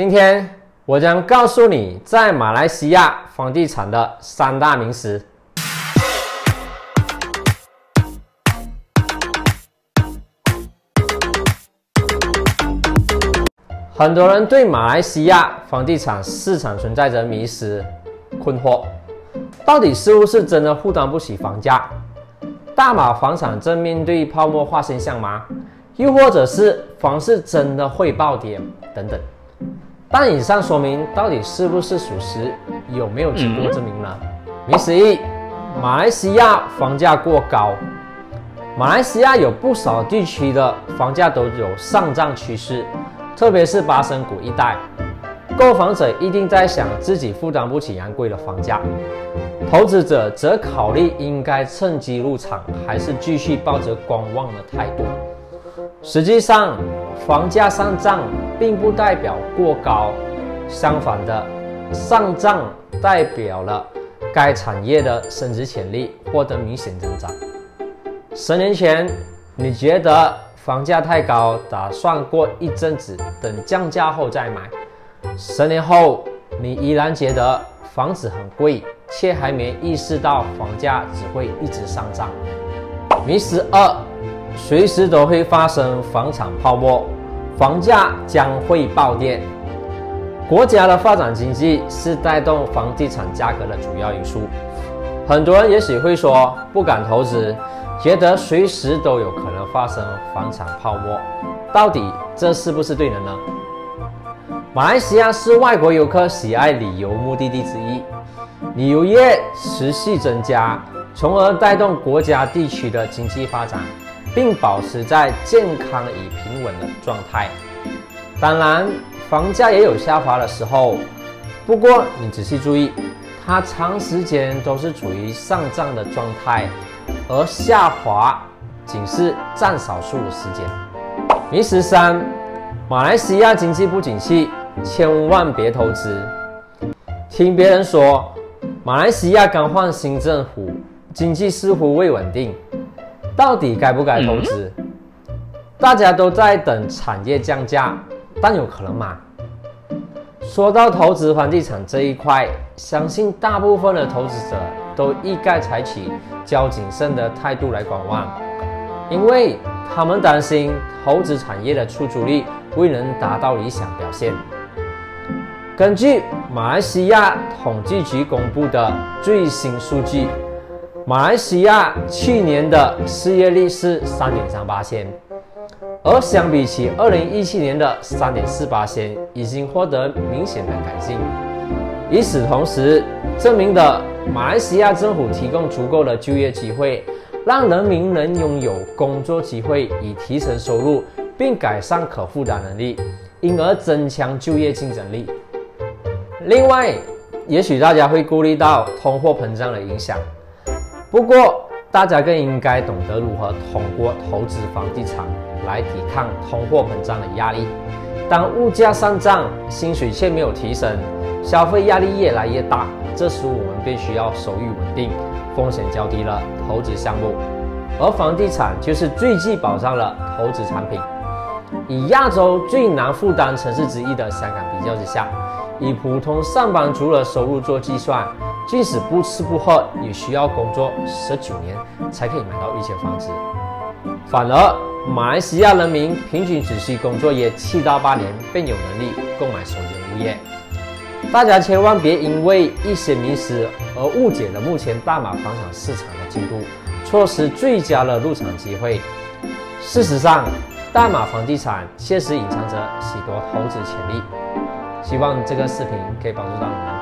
今天我将告诉你，在马来西亚房地产的三大名词。很多人对马来西亚房地产市场存在着迷失、困惑，到底是不是真的负担不起房价？大马房产正面对泡沫化现象吗？又或者是房市真的会暴跌等等？但以上说明到底是不是属实，有没有经过证明呢？迷思一：马来西亚房价过高。马来西亚有不少地区的房价都有上涨趋势。特别是巴生谷一带，购房者一定在想自己负担不起昂贵的房价，投资者则考虑应该趁机入场，还是继续抱着观望的态度。实际上，房价上涨并不代表过高，相反的，上涨代表了该产业的升值潜力获得明显增长。十年前，你觉得？房价太高，打算过一阵子等降价后再买。十年后，你依然觉得房子很贵，却还没意识到房价只会一直上涨。迷思二：随时都会发生房产泡沫，房价将会暴跌。国家的发展经济是带动房地产价格的主要因素。很多人也许会说不敢投资。觉得随时都有可能发生房产泡沫，到底这是不是对的呢？马来西亚是外国游客喜爱旅游目的地之一，旅游业持续增加，从而带动国家地区的经济发展，并保持在健康与平稳的状态。当然，房价也有下滑的时候，不过你仔细注意，它长时间都是处于上涨的状态。而下滑仅是占少数的时间。迷思三：马来西亚经济不景气，千万别投资。听别人说，马来西亚刚换新政府，经济似乎未稳定，到底该不该投资？大家都在等产业降价，但有可能吗？说到投资房地产这一块，相信大部分的投资者。都一概采取较谨慎的态度来观望，因为他们担心投资产业的出租率未能达到理想表现。根据马来西亚统计局公布的最新数据，马来西亚去年的失业率是三点三八千，而相比起二零一七年的三点四八千，已经获得明显的改进。与此同时，证明的马来西亚政府提供足够的就业机会，让人民能拥有工作机会，以提升收入，并改善可负担能力，因而增强就业竞争力。另外，也许大家会顾虑到通货膨胀的影响，不过大家更应该懂得如何通过投资房地产来抵抗通货膨胀的压力。当物价上涨，薪水却没有提升。消费压力越来越大，这时我们便需要收益稳定、风险较低的投资项目，而房地产就是最具保障的投资产品。以亚洲最难负担城市之一的香港比较之下，以普通上班族的收入做计算，即使不吃不喝，也需要工作十九年才可以买到一间房子。反而马来西亚人民平均只需工作约七到八年，便有能力购买首间物业。大家千万别因为一些迷失而误解了目前大马房产市场的进度，错失最佳的入场机会。事实上，大马房地产确实隐藏着许多投资潜力。希望这个视频可以帮助到你们。